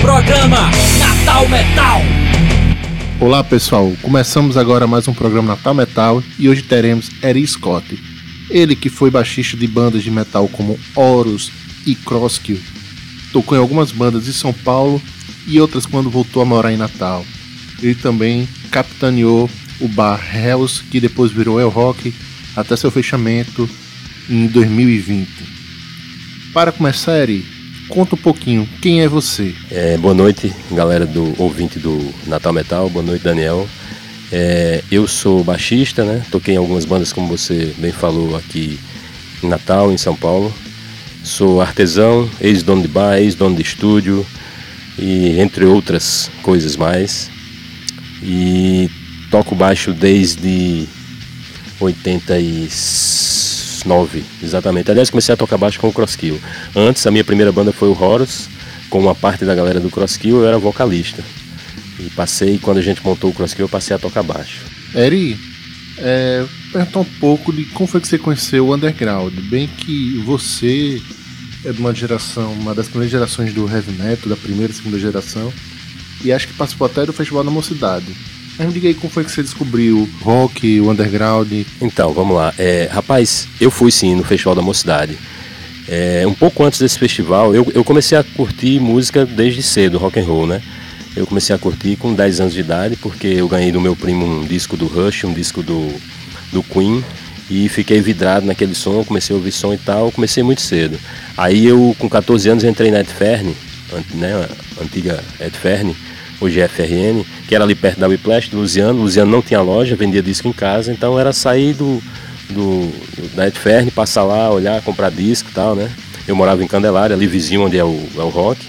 Programa Natal Metal. Olá pessoal, começamos agora mais um programa Natal Metal e hoje teremos Eri Scott. Ele que foi baixista de bandas de metal como Horus e Crosskill, tocou em algumas bandas de São Paulo e outras quando voltou a morar em Natal. Ele também capitaneou o bar Hells, que depois virou El Rock, até seu fechamento em 2020. Para começar, Eri, conta um pouquinho, quem é você? É, boa noite, galera do ouvinte do Natal Metal, boa noite, Daniel. É, eu sou baixista, né? Toquei em algumas bandas, como você bem falou, aqui em Natal, em São Paulo. Sou artesão, ex-dono de bar, ex-dono de estúdio e entre outras coisas mais. E toco baixo desde 89, exatamente. Aliás, comecei a tocar baixo com o Crosskill. Antes, a minha primeira banda foi o Horus, com uma parte da galera do Crosskill, eu era vocalista. E passei, quando a gente montou o Crosskill, eu passei a tocar baixo. Eri, é, um pouco de como foi que você conheceu o Underground. Bem que você é de uma geração, uma das primeiras gerações do heavy metal, da primeira e segunda geração, e acho que participou até do Festival da Mocidade. Mas me diga aí como foi que você descobriu rock, o underground. Então, vamos lá. É, rapaz, eu fui sim no Festival da Mocidade. É, um pouco antes desse festival, eu, eu comecei a curtir música desde cedo, rock and roll, né? Eu comecei a curtir com 10 anos de idade, porque eu ganhei do meu primo um disco do Rush, um disco do, do Queen, e fiquei vidrado naquele som, comecei a ouvir som e tal, comecei muito cedo. Aí eu, com 14 anos, entrei na Edfern, né, antiga Edfern, hoje é FRN, que era ali perto da Whiplash, do Luciano. Luciano não tinha loja, vendia disco em casa, então era sair do, do, da Edfern, passar lá, olhar, comprar disco e tal, né? Eu morava em Candelária, ali vizinho onde é o, é o rock.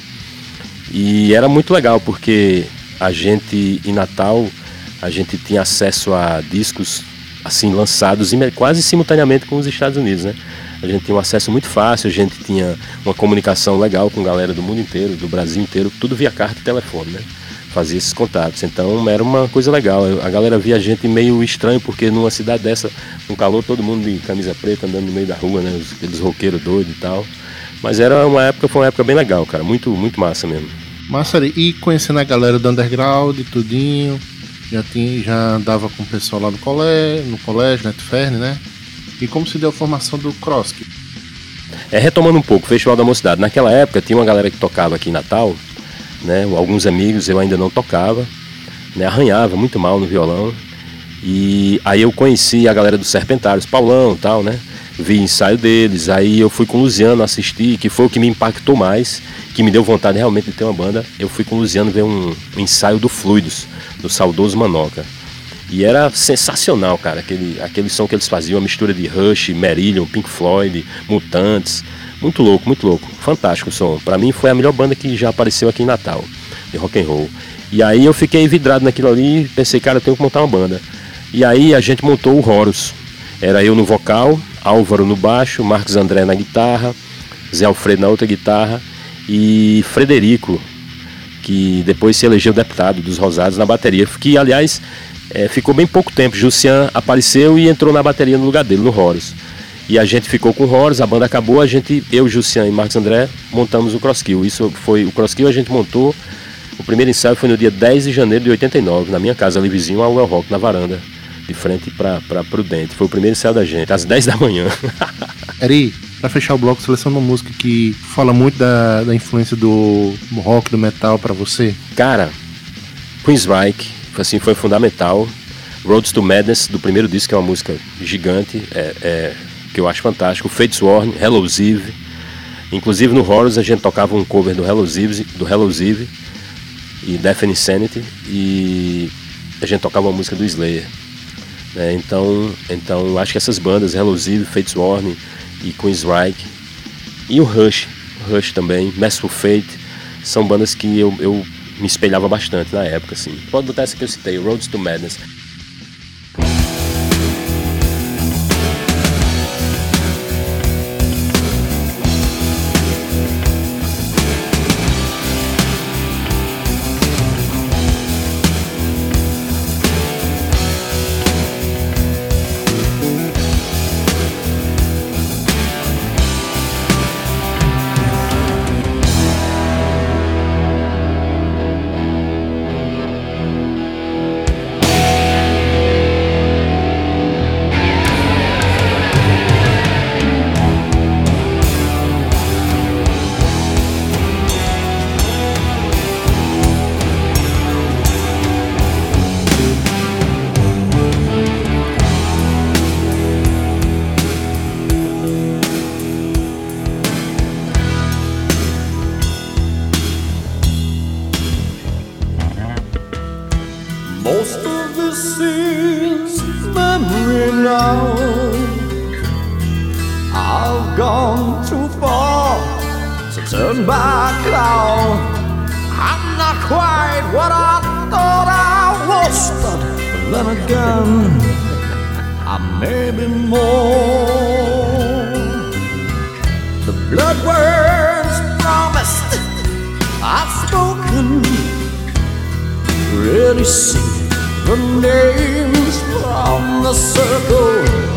E era muito legal, porque a gente, em Natal, a gente tinha acesso a discos assim lançados quase simultaneamente com os Estados Unidos, né? A gente tinha um acesso muito fácil, a gente tinha uma comunicação legal com galera do mundo inteiro, do Brasil inteiro, tudo via carta e telefone, né? Fazia esses contatos. Então era uma coisa legal. A galera via a gente meio estranho, porque numa cidade dessa, um calor, todo mundo de camisa preta andando no meio da rua, né? Aqueles roqueiros doidos e tal. Mas era uma época, foi uma época bem legal, cara. Muito, muito massa mesmo. Massa, e conhecendo a galera do underground, tudinho, já, tinha, já andava com o pessoal lá no colégio, no colégio, na Ferne, né? E como se deu a formação do Cross? É, retomando um pouco, Festival da Mocidade. Naquela época tinha uma galera que tocava aqui em Natal, né? Alguns amigos eu ainda não tocava, né? Arranhava muito mal no violão. E aí eu conheci a galera dos Serpentários, Paulão tal, né? Vi ensaio deles, aí eu fui com o Luciano assistir, que foi o que me impactou mais, que me deu vontade realmente de ter uma banda. Eu fui com o Luciano ver um, um ensaio do Fluidos, do saudoso Manoca. E era sensacional, cara, aquele, aquele som que eles faziam, a mistura de Rush, Marillion, Pink Floyd, Mutantes. Muito louco, muito louco. Fantástico o som. Para mim foi a melhor banda que já apareceu aqui em Natal, de rock and roll. E aí eu fiquei vidrado naquilo ali, pensei, cara, eu tenho que montar uma banda. E aí a gente montou o Horus. Era eu no vocal, Álvaro no baixo, Marcos André na guitarra, Zé Alfredo na outra guitarra e Frederico que depois se elegeu deputado dos Rosados na bateria, que aliás é, ficou bem pouco tempo. Jussian apareceu e entrou na bateria no lugar dele, no Horus. E a gente ficou com o a banda acabou, a gente, eu, Jussian e Marcos André, montamos o Crosskill. Isso foi o Crosskill a gente montou. O primeiro ensaio foi no dia 10 de janeiro de 89, na minha casa ali vizinho ao El Rock, na varanda, de frente para Prudente. Foi o primeiro ensaio da gente, às 10 da manhã. Eri, para fechar o bloco, seleciona uma música que fala muito da, da influência do rock, do metal para você. Cara, Queensryche, assim, foi fundamental. Roads to Madness, do primeiro disco, que é uma música gigante, é, é, que eu acho fantástico. Fates Warn, Hello's Eve. Inclusive no Horrors a gente tocava um cover do Hello's Eve, do Hello's Eve e Death and Insanity e a gente tocava uma música do Slayer. É, então, então acho que essas bandas, Hello's Eve, Fates Warning, e Queensryche e o Rush, Rush também, Merciful Fate, são bandas que eu, eu me espelhava bastante na época, assim. Pode botar essa que eu citei, Roads to Madness. I may be more. The blood words promised, I've spoken. Really see the names from the circle.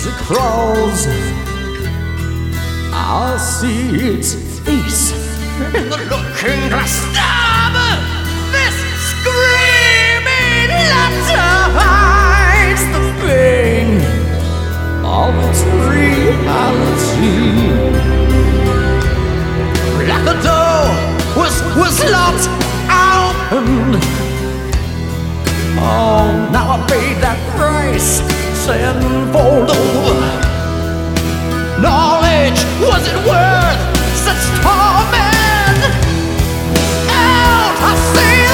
As it crawls. I'll see its face in the looking glass. Stop! This screaming letter hides the pain of its reality. Like the door was was locked open. Oh, now I paid that price tenfold over. Knowledge wasn't worth such torment. Out, I see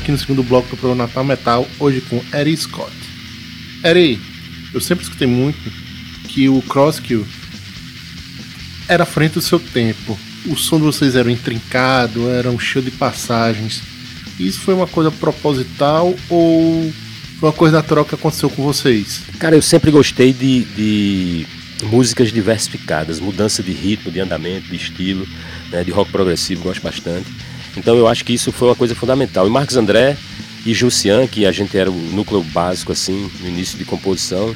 aqui no segundo bloco do programa Natal Metal, hoje com Eri Scott. Eri, eu sempre escutei muito que o Crosskill era frente do seu tempo. O som de vocês era intrincado, era um cheio de passagens. Isso foi uma coisa proposital ou foi uma coisa natural que aconteceu com vocês? Cara, eu sempre gostei de, de músicas diversificadas, mudança de ritmo, de andamento, de estilo, né, de rock progressivo, gosto bastante. Então eu acho que isso foi uma coisa fundamental. E Marcos André e Jussian, que a gente era o núcleo básico assim no início de composição.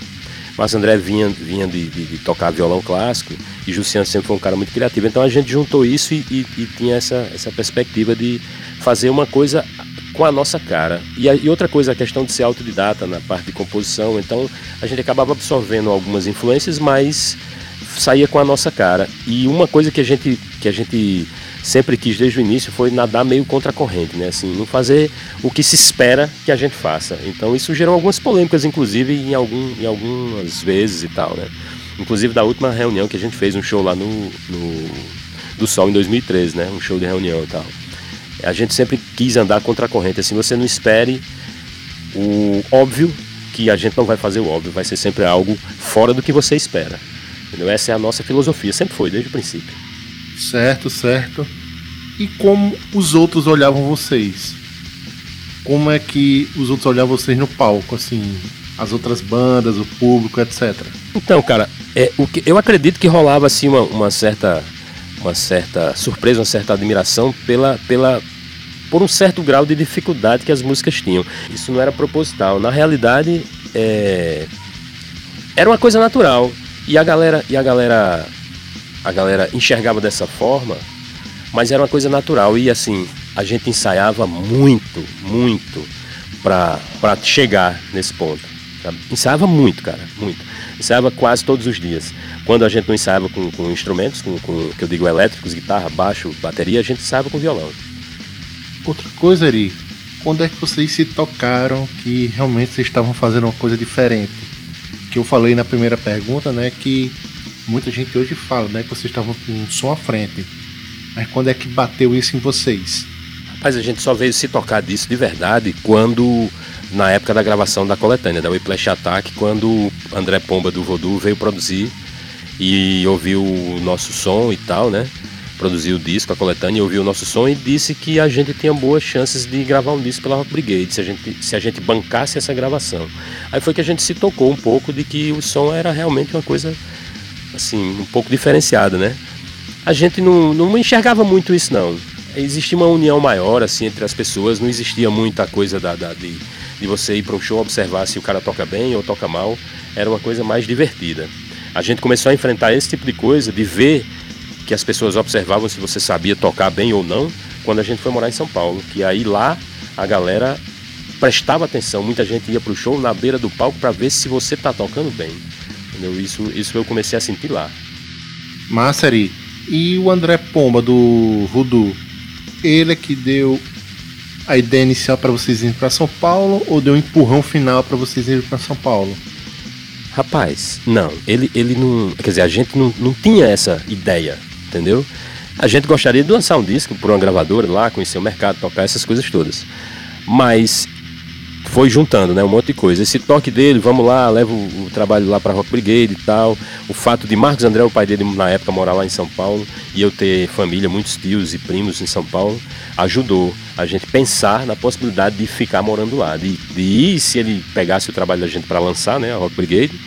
Marcos André vinha, vinha de, de, de tocar violão clássico e Jussian sempre foi um cara muito criativo. Então a gente juntou isso e, e, e tinha essa, essa perspectiva de fazer uma coisa com a nossa cara. E, a, e, outra coisa, a questão de ser autodidata na parte de composição. Então a gente acabava absorvendo algumas influências, mas saía com a nossa cara. E uma coisa que a gente, que a gente sempre quis desde o início foi nadar meio contra a corrente, né? Assim, não fazer o que se espera que a gente faça. Então isso gerou algumas polêmicas, inclusive em, algum, em algumas vezes e tal, né? Inclusive da última reunião que a gente fez um show lá no, no do Sol em 2013, né? Um show de reunião e tal. A gente sempre quis andar contra a corrente, assim, você não espere o óbvio que a gente não vai fazer o óbvio, vai ser sempre algo fora do que você espera. Entendeu? Essa é a nossa filosofia, sempre foi, desde o princípio. Certo, certo. E como os outros olhavam vocês? Como é que os outros olhavam vocês no palco, assim, as outras bandas, o público, etc. Então, cara, é, o que, eu acredito que rolava assim uma, uma certa uma certa surpresa, uma certa admiração pela, pela por um certo grau de dificuldade que as músicas tinham. Isso não era proposital. Na realidade, é, era uma coisa natural. E a galera, e a galera a galera enxergava dessa forma, mas era uma coisa natural. E assim, a gente ensaiava muito, muito para chegar nesse ponto. Sabe? Ensaiava muito, cara, muito. Ensaiava quase todos os dias. Quando a gente não ensaiava com, com instrumentos, com, com, que eu digo elétricos, guitarra, baixo, bateria, a gente ensaiava com violão. Outra coisa, Ari, quando é que vocês se tocaram que realmente vocês estavam fazendo uma coisa diferente? Que eu falei na primeira pergunta, né, que muita gente hoje fala, né, que vocês estavam com um som à frente. Mas quando é que bateu isso em vocês? Rapaz, a gente só veio se tocar disso de verdade quando, na época da gravação da coletânea, da Whiplash Attack, quando André Pomba do Voodoo veio produzir e ouviu o nosso som e tal, né? Produziu o disco, a coletânea, ouviu o nosso som e disse que a gente tinha boas chances de gravar um disco pela Rock Brigade, se a gente, se a gente bancasse essa gravação. Aí foi que a gente se tocou um pouco de que o som era realmente uma coisa assim, um pouco diferenciada, né? A gente não, não enxergava muito isso não. Existia uma união maior assim entre as pessoas, não existia muita coisa da, da de, de você ir para um show observar se o cara toca bem ou toca mal. Era uma coisa mais divertida. A gente começou a enfrentar esse tipo de coisa, de ver que as pessoas observavam se você sabia tocar bem ou não, quando a gente foi morar em São Paulo. Que aí lá a galera prestava atenção, muita gente ia para o show na beira do palco para ver se você tá tocando bem. Entendeu? Isso, isso eu comecei a sentir lá. Massari, e o André Pomba do Voodoo, ele é que deu a ideia inicial para vocês irem para São Paulo ou deu um empurrão final para vocês irem para São Paulo? Rapaz, não, ele, ele não. Quer dizer, a gente não, não tinha essa ideia, entendeu? A gente gostaria de lançar um disco por uma gravadora lá, conhecer o mercado, tocar essas coisas todas. Mas foi juntando, né, um monte de coisa. Esse toque dele, vamos lá, leva o, o trabalho lá para Rock Brigade e tal. O fato de Marcos André, o pai dele na época morar lá em São Paulo e eu ter família, muitos tios e primos em São Paulo, ajudou a gente pensar na possibilidade de ficar morando lá, de, de ir se ele pegasse o trabalho da gente para lançar, né, a Rock Brigade,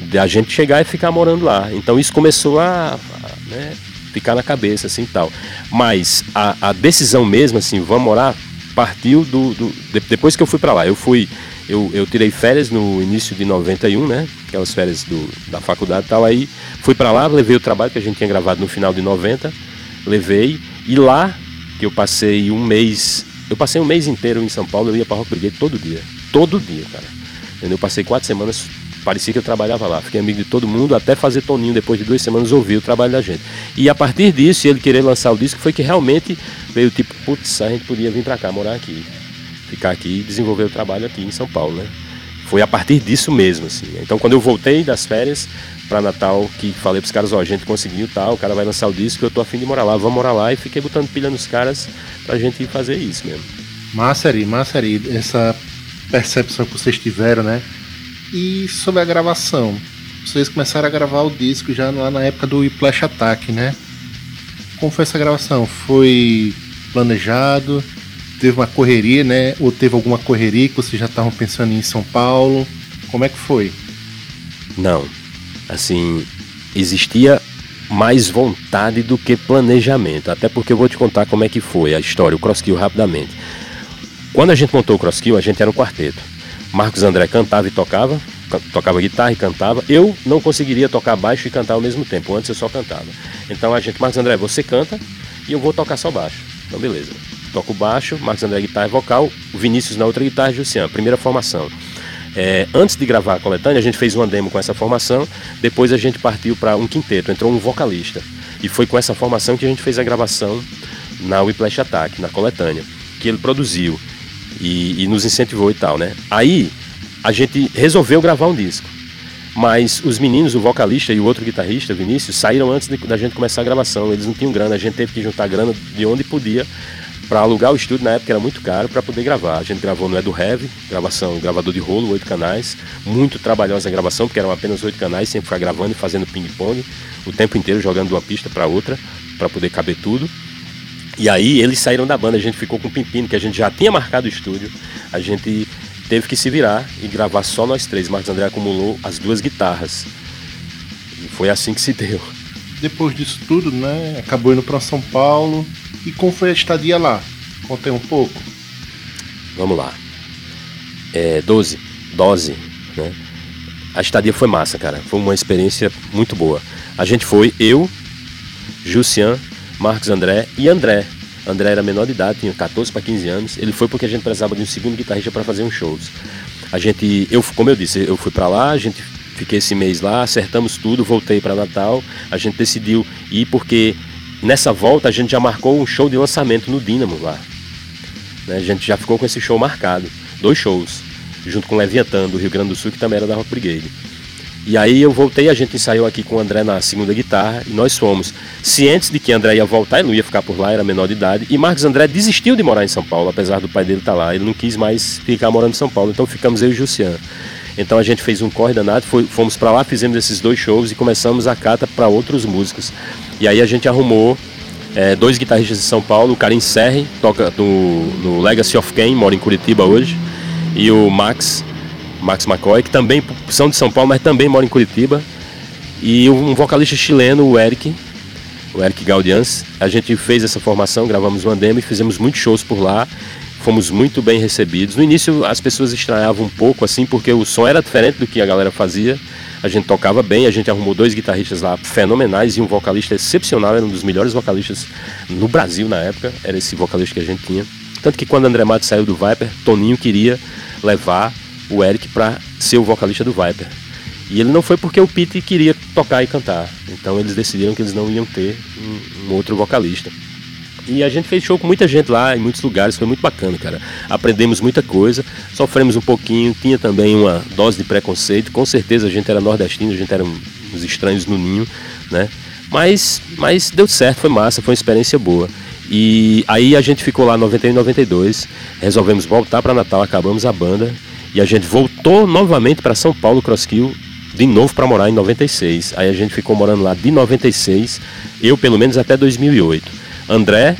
de a gente chegar e ficar morando lá. Então isso começou a, a né, ficar na cabeça assim, tal. Mas a, a decisão mesmo assim, vamos morar partiu do, do de, depois que eu fui para lá. Eu fui, eu, eu tirei férias no início de 91, né? Aquelas férias do, da faculdade e tal. Aí fui para lá, levei o trabalho que a gente tinha gravado no final de 90, levei e lá que eu passei um mês, eu passei um mês inteiro em São Paulo, eu ia para Rock Brigade todo dia, todo dia, cara. Eu passei quatro semanas parecia que eu trabalhava lá. Fiquei amigo de todo mundo, até fazer Toninho, depois de duas semanas, ouvir o trabalho da gente. E a partir disso, ele querer lançar o disco, foi que realmente veio tipo, putz, a gente podia vir para cá, morar aqui. Ficar aqui e desenvolver o trabalho aqui em São Paulo, né? Foi a partir disso mesmo, assim. Então, quando eu voltei das férias, para Natal que falei pros caras, ó, a gente conseguiu tal, o cara vai lançar o disco, eu tô afim de morar lá, vamos morar lá e fiquei botando pilha nos caras pra gente fazer isso mesmo. Massa aí, massa essa percepção que vocês tiveram, né? E sobre a gravação, vocês começaram a gravar o disco já lá na época do Whiplash Attack, né? Como foi essa gravação? Foi planejado? Teve uma correria, né? Ou teve alguma correria que vocês já estavam pensando em São Paulo? Como é que foi? Não, assim, existia mais vontade do que planejamento. Até porque eu vou te contar como é que foi a história, o Crosskill rapidamente. Quando a gente montou o Crosskill, a gente era um quarteto. Marcos André cantava e tocava, tocava guitarra e cantava. Eu não conseguiria tocar baixo e cantar ao mesmo tempo. Antes eu só cantava. Então a gente, Marcos André, você canta e eu vou tocar só baixo. Então beleza. Toco baixo, Marcos André guitarra e vocal, Vinícius na outra guitarra e Jussian. Primeira formação. É, antes de gravar a coletânea, a gente fez uma demo com essa formação, depois a gente partiu para um quinteto, entrou um vocalista. E foi com essa formação que a gente fez a gravação na Whiplash Attack, na coletânea, que ele produziu e, e nos incentivou e tal, né? Aí a gente resolveu gravar um disco. Mas os meninos, o vocalista e o outro guitarrista, Vinícius, saíram antes de, da gente começar a gravação. Eles não tinham grana, a gente teve que juntar grana de onde podia para alugar o estúdio, na época era muito caro, para poder gravar. A gente gravou no Edu Heavy, gravação, gravador de rolo, oito canais. Muito trabalhosa a gravação, porque eram apenas oito canais, sempre ficar gravando e fazendo ping-pong o tempo inteiro, jogando de uma pista para outra, para poder caber tudo. E aí eles saíram da banda, a gente ficou com o Pimpino, que a gente já tinha marcado o estúdio. A gente teve que se virar e gravar só nós três. Marcos André acumulou as duas guitarras. E foi assim que se deu. Depois disso tudo, né? Acabou indo para São Paulo. E como foi a estadia lá? Contei um pouco. Vamos lá. É, 12. Dose, né? A estadia foi massa, cara. Foi uma experiência muito boa. A gente foi, eu, Jussian, Marcos André e André. André era menor de idade, tinha 14 para 15 anos. Ele foi porque a gente precisava de um segundo guitarrista para fazer uns shows. A gente, eu, como eu disse, eu fui para lá, a gente fiquei esse mês lá, acertamos tudo, voltei para Natal. A gente decidiu ir porque Nessa volta a gente já marcou um show de lançamento no Dínamo lá. Né? A gente já ficou com esse show marcado. Dois shows. Junto com Leviatã do Rio Grande do Sul, que também era da Rock Brigade. E aí eu voltei, a gente ensaiou aqui com o André na segunda guitarra e nós fomos cientes de que André ia voltar, ele não ia ficar por lá, era menor de idade. E Marcos André desistiu de morar em São Paulo, apesar do pai dele estar tá lá. Ele não quis mais ficar morando em São Paulo, então ficamos eu e Jussian. Então a gente fez um corre danado, foi, fomos para lá, fizemos esses dois shows e começamos a cata para outros músicos. E aí a gente arrumou é, dois guitarristas de São Paulo, o Karim Serri, toca no, no Legacy of Kain, mora em Curitiba hoje, e o Max, Max McCoy, que também são de São Paulo, mas também mora em Curitiba, e um vocalista chileno, o Eric, o Eric Gaudians. A gente fez essa formação, gravamos uma demo e fizemos muitos shows por lá. Fomos muito bem recebidos. No início as pessoas estranhavam um pouco assim, porque o som era diferente do que a galera fazia a gente tocava bem, a gente arrumou dois guitarristas lá fenomenais e um vocalista excepcional, era um dos melhores vocalistas no Brasil na época, era esse vocalista que a gente tinha. Tanto que quando André Matos saiu do Viper, Toninho queria levar o Eric para ser o vocalista do Viper. E ele não foi porque o Pete queria tocar e cantar. Então eles decidiram que eles não iam ter um, um outro vocalista. E a gente fez show com muita gente lá, em muitos lugares, foi muito bacana, cara. Aprendemos muita coisa, sofremos um pouquinho, tinha também uma dose de preconceito. Com certeza a gente era nordestino, a gente era uns estranhos no ninho, né? Mas, mas deu certo, foi massa, foi uma experiência boa. E aí a gente ficou lá 91 e 92, resolvemos voltar para Natal, acabamos a banda e a gente voltou novamente para São Paulo, Crosskill, de novo para morar em 96. Aí a gente ficou morando lá de 96, eu pelo menos até 2008. André,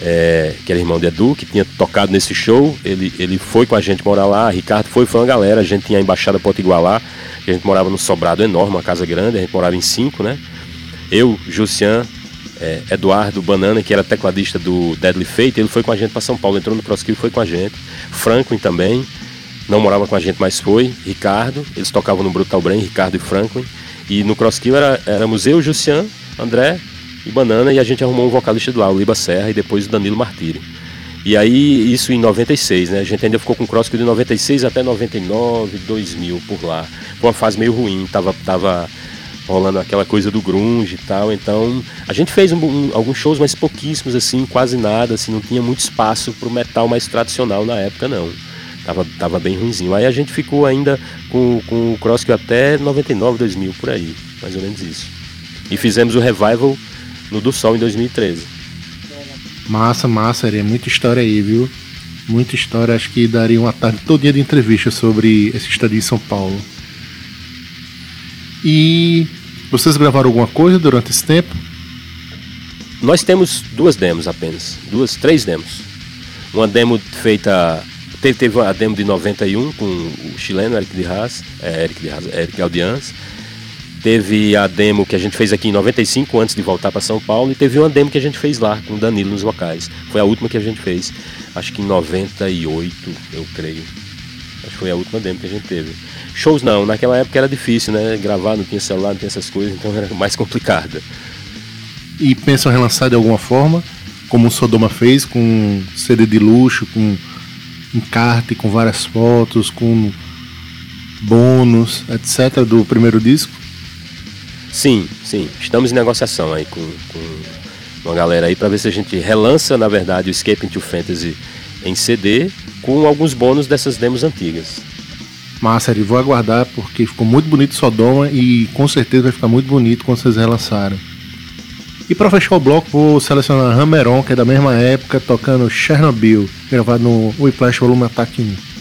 é, que era irmão de Edu, que tinha tocado nesse show, ele, ele foi com a gente morar lá, Ricardo foi, foi uma galera, a gente tinha a Embaixada Potiguar lá, a gente morava num sobrado enorme, uma casa grande, a gente morava em cinco, né? Eu, Jussian, é, Eduardo Banana, que era tecladista do Deadly Fate, ele foi com a gente para São Paulo, entrou no CrossKill e foi com a gente. Franklin também, não morava com a gente, mas foi. Ricardo, eles tocavam no Brutal Brain, Ricardo e Franklin. E no CrossKill era, éramos eu, André, e Banana, e a gente arrumou um vocalista do lá, o Liba Serra, e depois o Danilo Martiri. E aí, isso em 96, né? A gente ainda ficou com o Crosscut de 96 até 99, 2000 por lá. Foi uma fase meio ruim, tava, tava rolando aquela coisa do grunge e tal. Então, a gente fez um, um, alguns shows, mas pouquíssimos, assim, quase nada, assim, não tinha muito espaço pro metal mais tradicional na época, não. Tava, tava bem ruimzinho. Aí a gente ficou ainda com, com o Crosscut até 99, 2000, por aí. mais ou menos isso. E fizemos o revival no do Sol em 2013. Massa, massa, é muita história aí, viu? Muita história, acho que daria uma tarde todinha de entrevista sobre esse estadio em São Paulo. E vocês gravaram alguma coisa durante esse tempo? Nós temos duas demos apenas, duas, três demos. Uma demo feita teve, teve a demo de 91 com o chileno Eric de Haas, é, Eric de Haas, Eric Audians. Teve a demo que a gente fez aqui em 95 antes de voltar para São Paulo e teve uma demo que a gente fez lá com o Danilo nos vocais. Foi a última que a gente fez, acho que em 98, eu creio. Acho que foi a última demo que a gente teve. Shows não, naquela época era difícil, né? Gravar, não tinha celular, não tinha essas coisas, então era mais complicado. E pensam relançar de alguma forma, como o Sodoma fez, com CD de luxo, com encarte, com várias fotos, com bônus, etc. do primeiro disco? Sim, sim. Estamos em negociação aí com, com uma galera aí para ver se a gente relança, na verdade, o Escape into Fantasy em CD com alguns bônus dessas demos antigas. Massa, vou aguardar porque ficou muito bonito Sodoma e com certeza vai ficar muito bonito quando vocês relançarem. E para fechar o bloco, vou selecionar Hammeron, que é da mesma época, tocando Chernobyl, gravado no Whiplash Volume Attack 1.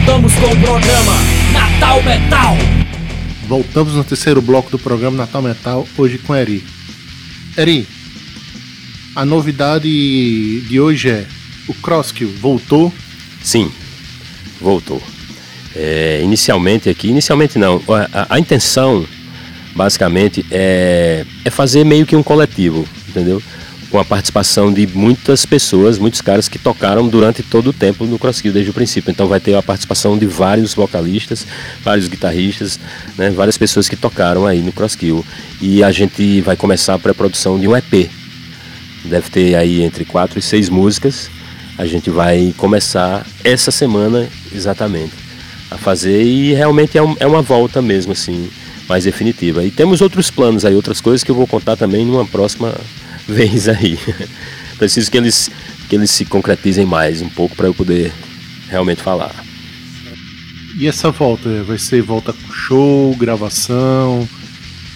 Voltamos com o programa Natal Metal. Voltamos no terceiro bloco do programa Natal Metal, hoje com Eri. Eri, a novidade de hoje é o Crosskill voltou. Sim, voltou. É, inicialmente aqui, inicialmente não, a, a, a intenção basicamente é, é fazer meio que um coletivo, entendeu? Com a participação de muitas pessoas, muitos caras que tocaram durante todo o tempo no Crosskill, desde o princípio. Então vai ter a participação de vários vocalistas, vários guitarristas, né, várias pessoas que tocaram aí no Crosskill. E a gente vai começar a pré-produção de um EP. Deve ter aí entre quatro e seis músicas. A gente vai começar essa semana exatamente a fazer e realmente é, um, é uma volta mesmo assim mais definitiva. E temos outros planos aí, outras coisas que eu vou contar também numa próxima vez aí. Preciso que eles, que eles se concretizem mais um pouco para eu poder realmente falar. E essa volta? Vai ser volta com show, gravação,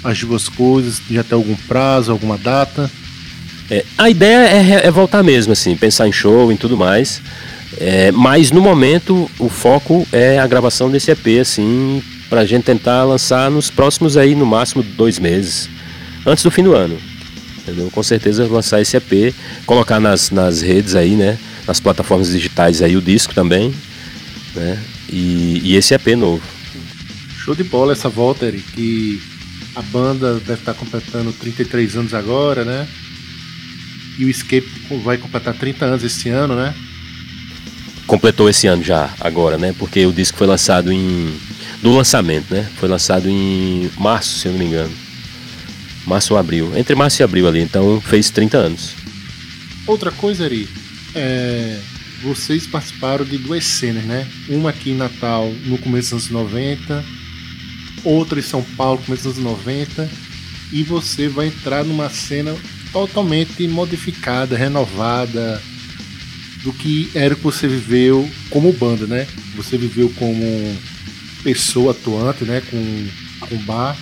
as duas coisas? Já tem algum prazo, alguma data? É, a ideia é, é, voltar mesmo, assim, pensar em show e tudo mais. É, mas no momento o foco é a gravação desse EP, assim, pra gente tentar lançar nos próximos aí, no máximo dois meses, antes do fim do ano entendeu? Com certeza lançar esse EP, colocar nas, nas redes aí, né? Nas plataformas digitais aí o disco também, né? E, e esse EP novo. Show de bola essa volta, Eric, que a banda deve estar completando 33 anos agora, né? E o Escape vai completar 30 anos esse ano, né? Completou esse ano já, agora, né? Porque o disco foi lançado em. Do lançamento, né? Foi lançado em março, se eu não me engano março ou abril. Entre março e abril ali, então fez 30 anos. Outra coisa, Ari, é, vocês participaram de duas cenas, né? Uma aqui em Natal no começo dos anos 90, outra em São Paulo no começo dos anos 90, e você vai entrar numa cena totalmente modificada, renovada do que era que você viveu como banda, né? Você viveu como pessoa atuante, né? Com, com bar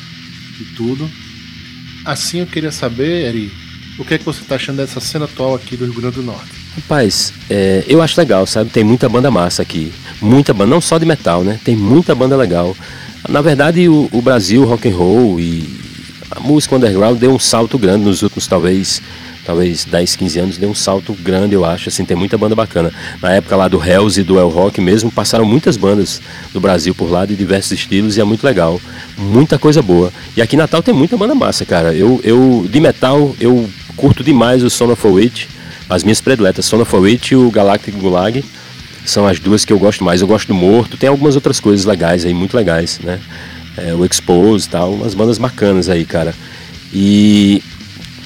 e tudo. Assim eu queria saber, Eri, o que é que você está achando dessa cena atual aqui do Rio Grande do Norte? Rapaz, é, eu acho legal, sabe? Tem muita banda massa aqui. Muita banda, não só de metal, né? Tem muita banda legal. Na verdade, o, o Brasil, rock and roll e a música underground deu um salto grande nos últimos, talvez, talvez 10, 15 anos, deu um salto grande, eu acho, assim, tem muita banda bacana. Na época lá do Hells e do El Rock mesmo, passaram muitas bandas do Brasil por lá, de diversos estilos, e é muito legal. Muita coisa boa. E aqui em Natal tem muita banda massa, cara. Eu, eu de metal, eu curto demais o Son of a Witch, as minhas prediletas, Son of a Witch e o Galactic Gulag, são as duas que eu gosto mais. Eu gosto do Morto, tem algumas outras coisas legais aí, muito legais, né? É, o Expose e tal, umas bandas bacanas aí, cara. E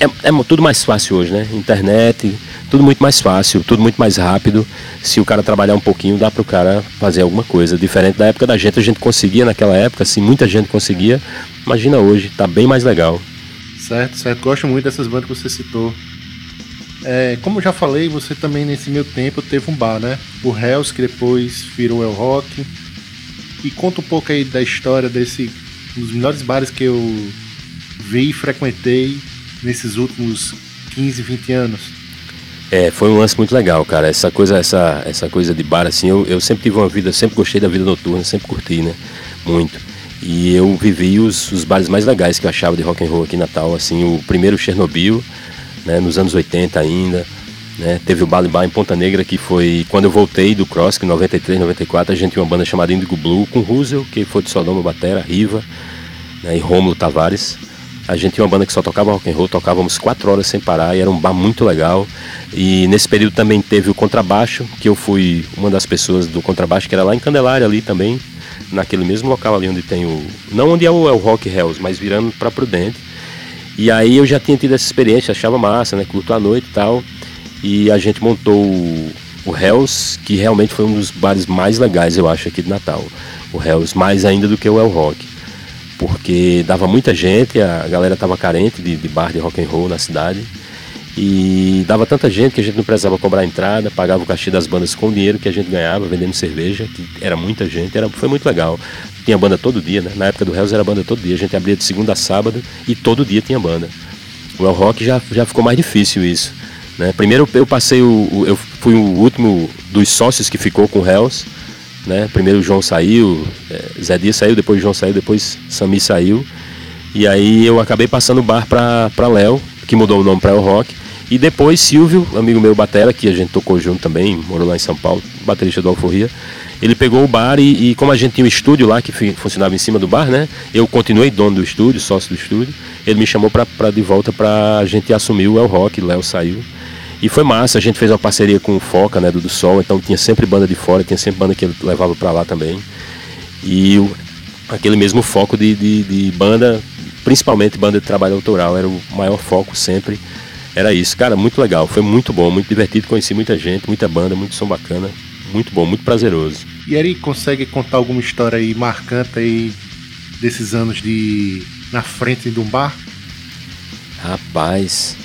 é, é tudo mais fácil hoje, né? Internet, tudo muito mais fácil, tudo muito mais rápido. Se o cara trabalhar um pouquinho, dá para o cara fazer alguma coisa. Diferente da época da gente, a gente conseguia naquela época, assim, muita gente conseguia. Imagina hoje, tá bem mais legal. Certo, certo. Gosto muito dessas bandas que você citou. É, como já falei, você também nesse meu tempo teve um bar, né? O Hells, que depois virou El Rock. E conta um pouco aí da história desse um dos melhores bares que eu vi e frequentei nesses últimos 15, 20 anos? É, foi um lance muito legal, cara. Essa coisa, essa, essa coisa de bar, assim, eu, eu sempre tive uma vida, sempre gostei da vida noturna, sempre curti, né? Muito. E eu vivi os, os bares mais legais que eu achava de rock and roll aqui em Natal, assim, o primeiro Chernobyl, né, nos anos 80 ainda, né? Teve o Bali Bar em Ponta Negra, que foi quando eu voltei do Cross, em 93, 94, a gente tinha uma banda chamada Indigo Blue, com Russell, que foi de Sodoma Batera, Riva, né, e Rômulo Tavares. A gente tinha uma banda que só tocava rock and roll, tocávamos quatro horas sem parar e era um bar muito legal. E nesse período também teve o contrabaixo, que eu fui uma das pessoas do contrabaixo, que era lá em Candelária ali também, naquele mesmo local ali onde tem o. Não onde é o, é o Rock Hells, mas virando para Prudente. E aí eu já tinha tido essa experiência, achava massa, né? Curto a noite e tal. E a gente montou o, Hells, que realmente foi um dos bares mais legais, eu acho, aqui de Natal. O Hells, mais ainda do que o El Rock porque dava muita gente, a galera estava carente de, de, bar de rock and roll na cidade. E dava tanta gente que a gente não precisava cobrar entrada, pagava o cachê das bandas com o dinheiro que a gente ganhava vendendo cerveja, que era muita gente, era, foi muito legal. Tinha banda todo dia, né? Na época do Hells era banda todo dia, a gente abria de segunda a sábado e todo dia tinha banda. O El Rock já, já ficou mais difícil isso. Né? Primeiro eu passei o, o, eu fui o último dos sócios que ficou com o Hells, né? Primeiro o João saiu, é, Zé Dias saiu, depois o João saiu, depois Sami saiu. E aí eu acabei passando o bar para Léo, que mudou o nome para El Rock. E depois Silvio, amigo meu batera, que a gente tocou junto também, morou lá em São Paulo, baterista do Alforria. Ele pegou o bar e, e, como a gente tinha um estúdio lá que funcionava em cima do bar, né? Eu continuei dono do estúdio, sócio do estúdio. Ele me chamou para de volta para a gente assumir o El Rock, Léo saiu. E foi massa, a gente fez uma parceria com o Foca, né, do, do Sol, então tinha sempre banda de fora, tinha sempre banda que ele levava para lá também. E o, aquele mesmo foco de, de, de banda principalmente banda de trabalho autoral, era o maior foco sempre. Era isso, cara, muito legal, foi muito bom, muito divertido, conheci muita gente, muita banda, muito som bacana, muito bom, muito prazeroso. E ele consegue contar alguma história aí marcante aí desses anos de na frente de um bar? Rapaz,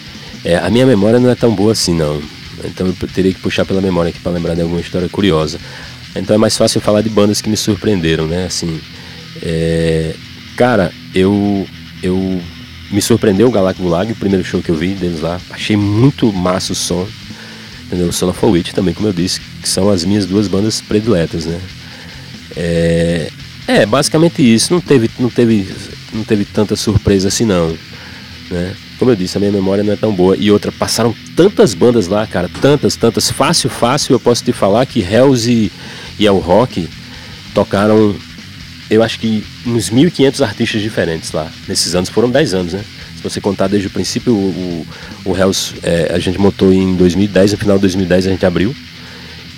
é, a minha memória não é tão boa assim não. Então eu teria que puxar pela memória aqui para lembrar de alguma história curiosa. Então é mais fácil falar de bandas que me surpreenderam, né? Assim, é, cara, eu eu me surpreendeu o Galactic Gulag, o primeiro show que eu vi deles lá. Achei muito massa o som. Entendeu? O Son of Witch também, como eu disse, que são as minhas duas bandas prediletas, né? É, é, basicamente isso. Não teve, não teve, não teve tanta surpresa assim não, né? Como eu disse, a minha memória não é tão boa. E outra, passaram tantas bandas lá, cara, tantas, tantas. Fácil, fácil, eu posso te falar que Hells e, e El Rock tocaram eu acho que uns 1.500 artistas diferentes lá. Nesses anos, foram 10 anos, né? Se você contar desde o princípio, o, o, Hells, é, a gente montou em 2010, no final de 2010 a gente abriu.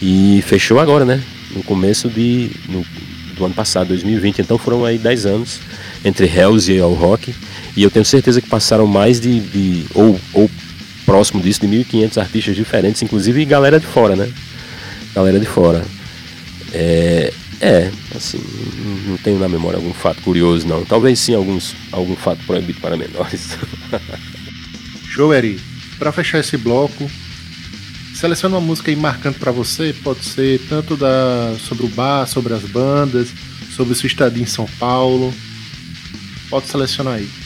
E fechou agora, né? No começo de, no, do ano passado, 2020. Então foram aí 10 anos entre Hells e o Rock. E eu tenho certeza que passaram mais de, de ou, ou próximo disso, de 1.500 artistas diferentes, inclusive galera de fora, né? Galera de fora. É, é, assim, não tenho na memória algum fato curioso, não. Talvez sim alguns, algum fato proibido para menores. Show, Eri. Para fechar esse bloco, seleciona uma música aí marcante para você. Pode ser tanto da sobre o bar, sobre as bandas, sobre o seu estadia em São Paulo. Pode selecionar aí.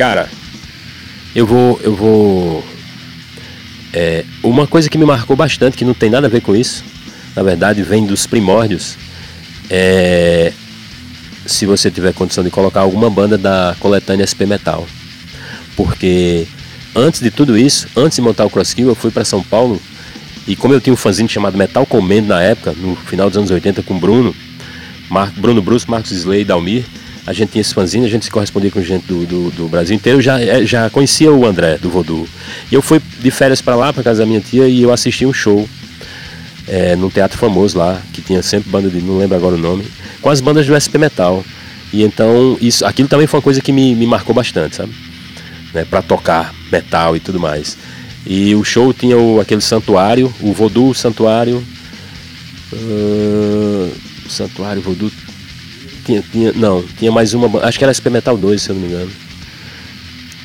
Cara, eu vou, eu vou. É, uma coisa que me marcou bastante, que não tem nada a ver com isso, na verdade vem dos primórdios é, se você tiver condição de colocar alguma banda da coletânea SP Metal. Porque antes de tudo isso, antes de montar o Crosskill, eu fui para São Paulo e como eu tinha um fanzine chamado Metal Comendo na época, no final dos anos 80 com Bruno, Mar Bruno Bruce, Marcos Slay e Dalmir, a gente tinha esse fanzine, a gente se correspondia com gente do, do, do Brasil inteiro, já, é, já conhecia o André do Voodoo. E eu fui de férias para lá, para casa da minha tia, e eu assisti um show é, num teatro famoso lá, que tinha sempre banda de, não lembro agora o nome, com as bandas do SP Metal. E então, isso, aquilo também foi uma coisa que me, me marcou bastante, sabe? Né, para tocar metal e tudo mais. E o show tinha o, aquele santuário, o Voodoo Santuário. Uh, santuário, Voodoo. Tinha, tinha, não, tinha mais uma acho que era SP Metal 2, se eu não me engano.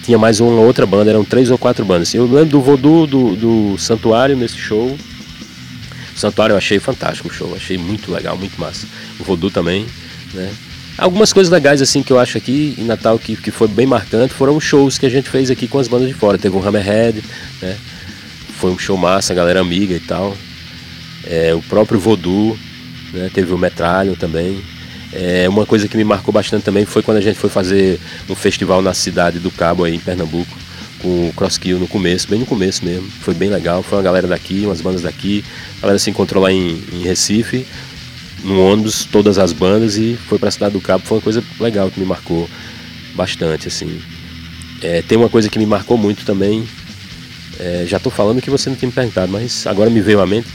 Tinha mais uma outra banda, eram três ou quatro bandas. Eu lembro do Voodoo, do, do Santuário nesse show. Santuário eu achei fantástico o show, achei muito legal, muito massa. O Voodoo também, né? Algumas coisas legais assim que eu acho aqui em Natal que, que foi bem marcante foram os shows que a gente fez aqui com as bandas de fora. Teve o Hammerhead, né? Foi um show massa, galera amiga e tal. É, o próprio Voodoo, né? Teve o Metralho também. É, uma coisa que me marcou bastante também foi quando a gente foi fazer um festival na cidade do Cabo aí em Pernambuco com o Crosskill no começo, bem no começo mesmo. Foi bem legal, foi uma galera daqui, umas bandas daqui. A galera se encontrou lá em, em Recife, no ônibus, todas as bandas e foi para a cidade do Cabo. Foi uma coisa legal que me marcou bastante, assim. É, tem uma coisa que me marcou muito também. É, já estou falando que você não tinha me perguntado, mas agora me veio à mente.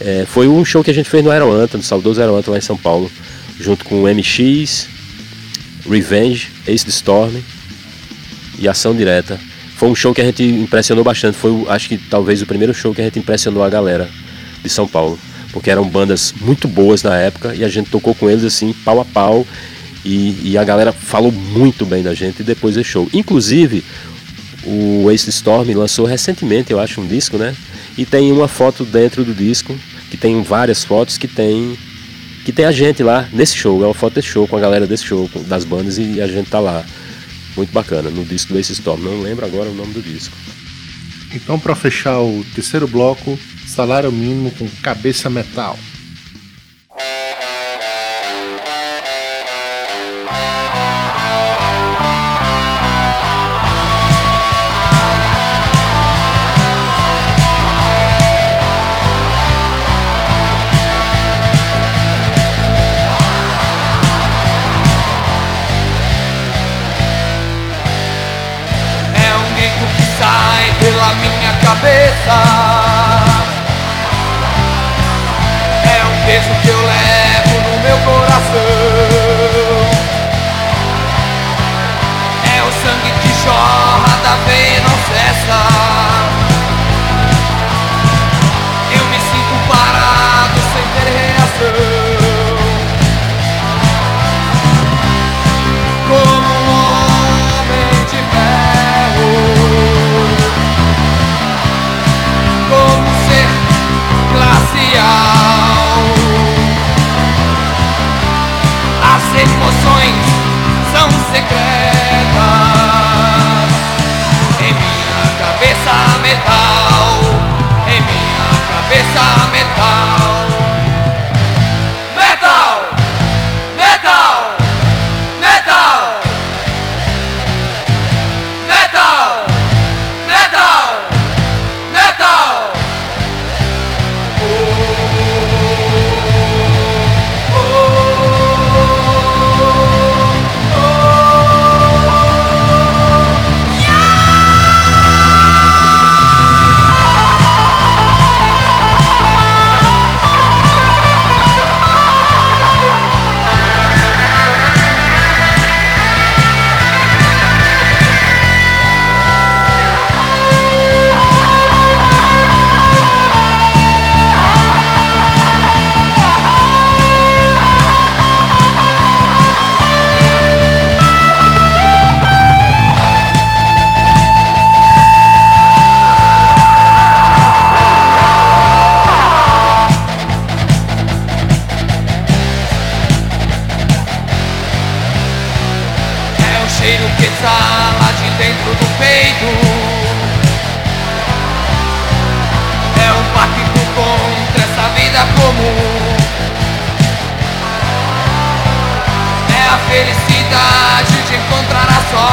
É, foi um show que a gente fez no Aeroanta, no saudoso Aeroanta lá em São Paulo, junto com MX, Revenge, Ace the Storm e Ação Direta foi um show que a gente impressionou bastante. Foi, acho que talvez o primeiro show que a gente impressionou a galera de São Paulo. Porque eram bandas muito boas na época e a gente tocou com eles assim, pau a pau. E, e a galera falou muito bem da gente depois do show. Inclusive, o Ace Storm lançou recentemente, eu acho, um disco, né? E tem uma foto dentro do disco, que tem várias fotos que tem que tem a gente lá nesse show, é uma foto desse show com a galera desse show, das bandas e a gente tá lá. Muito bacana, no disco do Ace Storm. Não lembro agora o nome do disco. Então, para fechar o terceiro bloco, salário mínimo com cabeça metal. passar.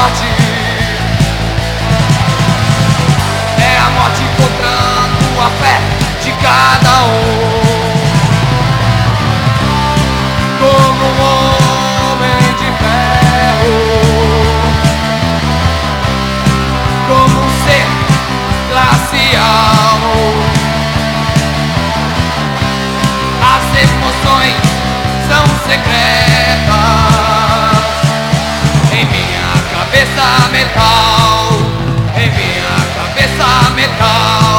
morte. É a morte encontrando a fé de cada um. Como um homem de ferro, como um ser glacial. As emoções são secretas. metal, em minha cabeça metal.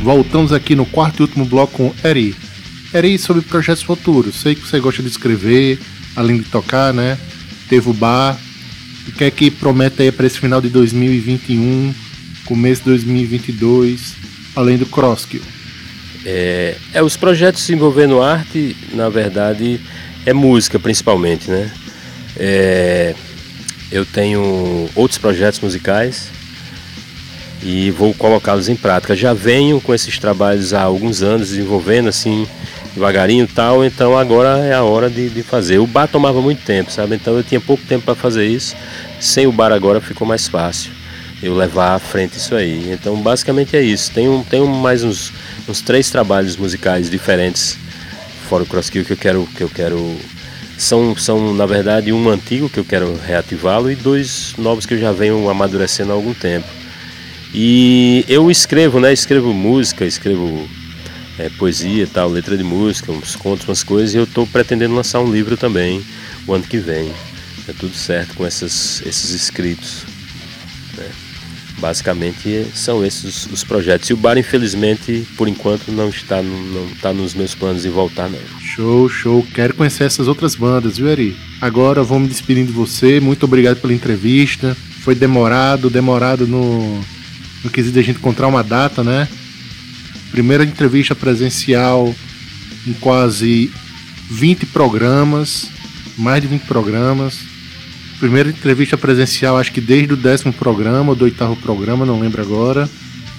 Voltamos aqui no quarto e último bloco com Eri. Eri, sobre projetos futuros. Sei que você gosta de escrever, além de tocar, né? Teve o bar. O que é que promete aí para esse final de 2021, começo de 2022, além do Crosskill? É, é, os projetos envolvendo arte, na verdade, é música principalmente, né? É, eu tenho outros projetos musicais e vou colocá-los em prática. Já venho com esses trabalhos há alguns anos desenvolvendo assim devagarinho tal, então agora é a hora de, de fazer. O bar tomava muito tempo, sabe? Então eu tinha pouco tempo para fazer isso. Sem o bar agora ficou mais fácil eu levar à frente isso aí. Então basicamente é isso. Tenho, tenho mais uns, uns três trabalhos musicais diferentes fora o Crosskill que eu quero que eu quero são, são na verdade um antigo que eu quero reativá-lo e dois novos que eu já venho amadurecendo há algum tempo. E eu escrevo, né? Escrevo música, escrevo é, poesia tal, letra de música, uns contos, umas coisas, e eu estou pretendendo lançar um livro também o ano que vem. É tudo certo com essas, esses escritos. Né? Basicamente são esses os projetos. E o bar, infelizmente, por enquanto, não está, não está nos meus planos de voltar, não. Show, show. Quero conhecer essas outras bandas, viu, Eri? Agora vou me despedindo de você. Muito obrigado pela entrevista. Foi demorado, demorado no no quesito de a gente encontrar uma data, né? Primeira entrevista presencial em quase 20 programas, mais de 20 programas. Primeira entrevista presencial, acho que desde o décimo programa ou do oitavo programa, não lembro agora.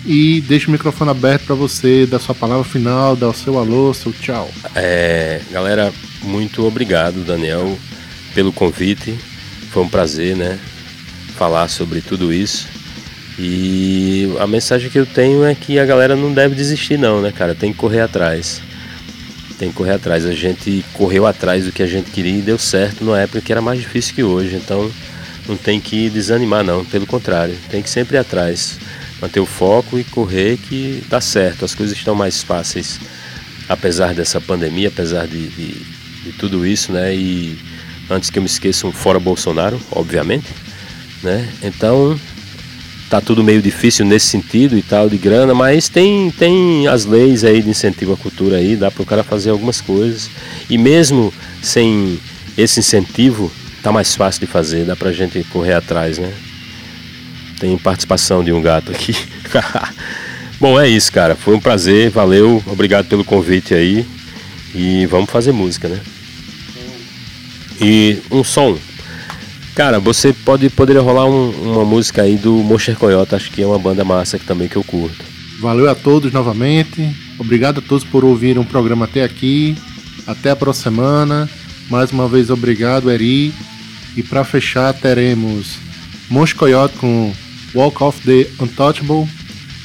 E deixo o microfone aberto para você dar sua palavra final, dar o seu alô, seu tchau. É, galera, muito obrigado, Daniel, pelo convite. Foi um prazer, né? Falar sobre tudo isso. E a mensagem que eu tenho é que a galera não deve desistir não, né, cara? Tem que correr atrás. Tem que correr atrás. A gente correu atrás do que a gente queria e deu certo numa época que era mais difícil que hoje. Então não tem que desanimar não, pelo contrário, tem que sempre ir atrás. Manter o foco e correr que dá certo. As coisas estão mais fáceis, apesar dessa pandemia, apesar de, de, de tudo isso, né? E antes que eu me esqueça, um fora Bolsonaro, obviamente, né? Então tá tudo meio difícil nesse sentido e tal de grana, mas tem tem as leis aí de incentivo à cultura aí, dá para o cara fazer algumas coisas. E mesmo sem esse incentivo, tá mais fácil de fazer, dá pra gente correr atrás, né? Tem participação de um gato aqui. Bom, é isso, cara. Foi um prazer, valeu, obrigado pelo convite aí. E vamos fazer música, né? E um som, Cara, você pode poderia rolar um, uma música aí do Mosher Coyote, acho que é uma banda massa que também que eu curto. Valeu a todos novamente. Obrigado a todos por ouvirem o programa até aqui. Até a próxima semana. Mais uma vez obrigado, Eri. E para fechar teremos Mosher Coyote com Walk of the Untouchable,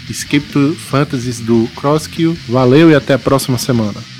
Escape to Fantasies do Crosskill. Valeu e até a próxima semana.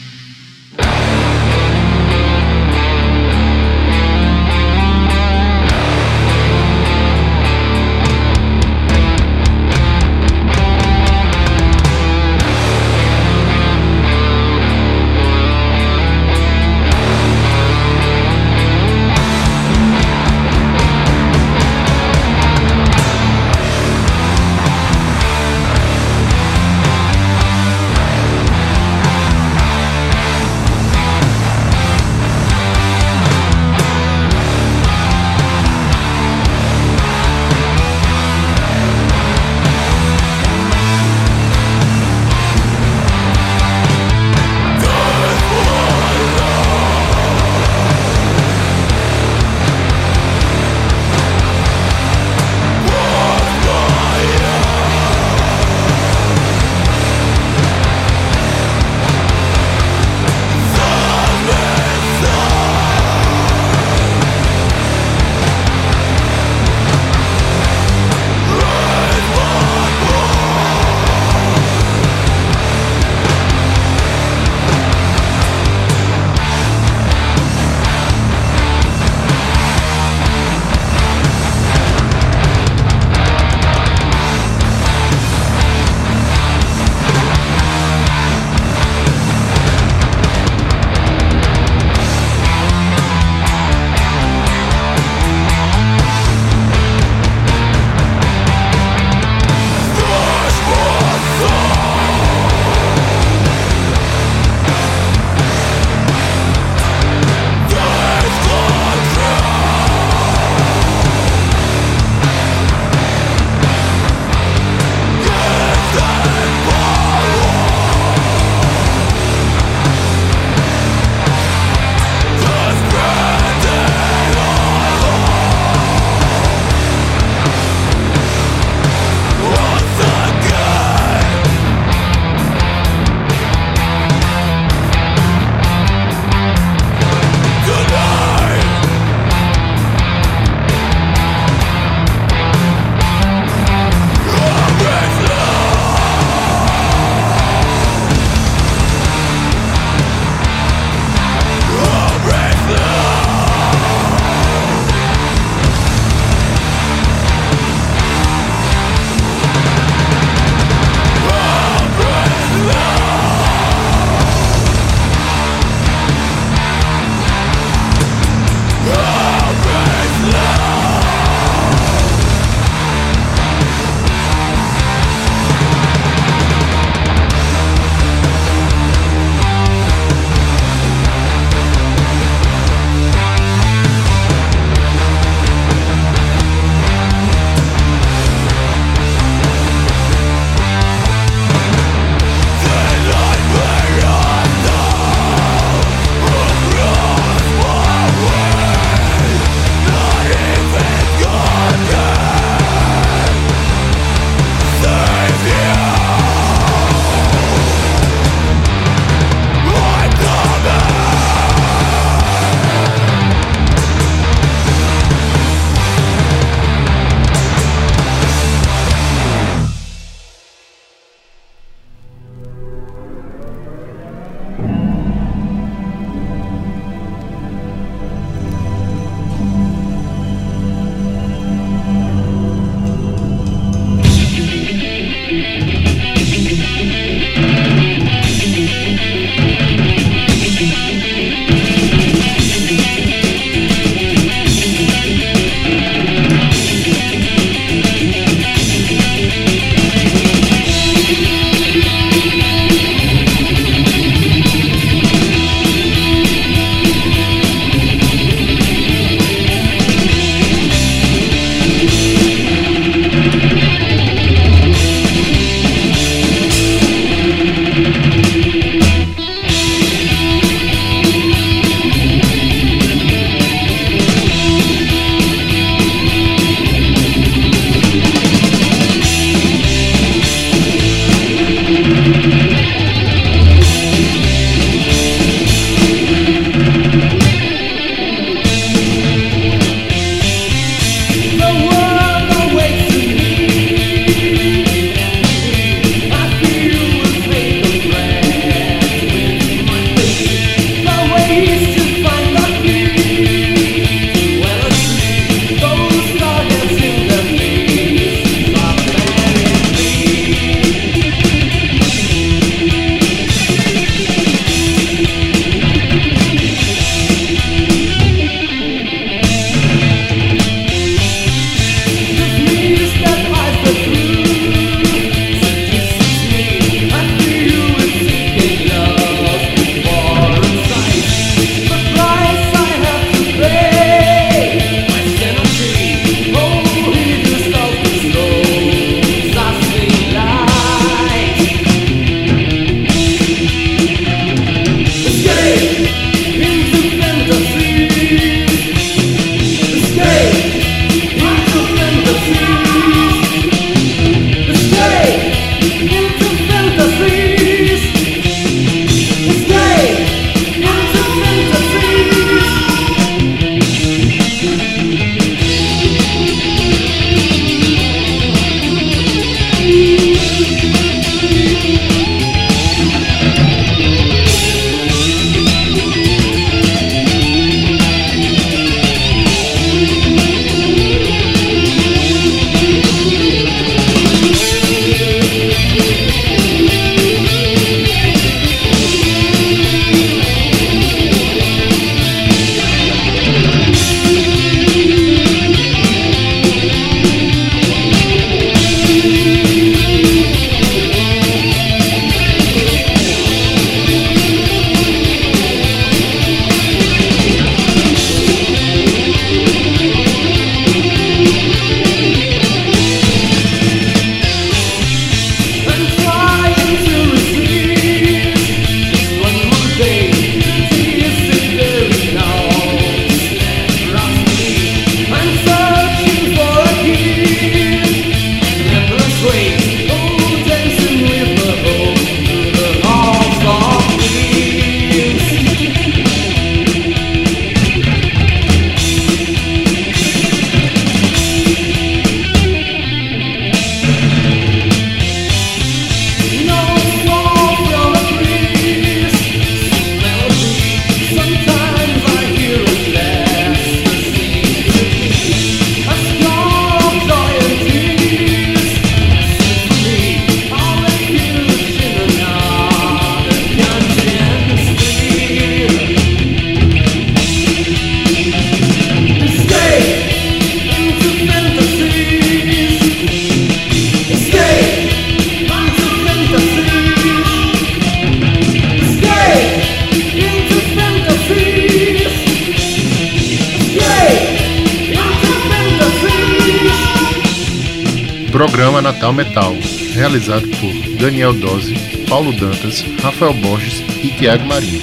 Natal Metal, realizado por Daniel Dose, Paulo Dantas, Rafael Borges e Tiago Marinho.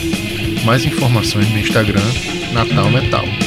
Mais informações no Instagram Natal Metal.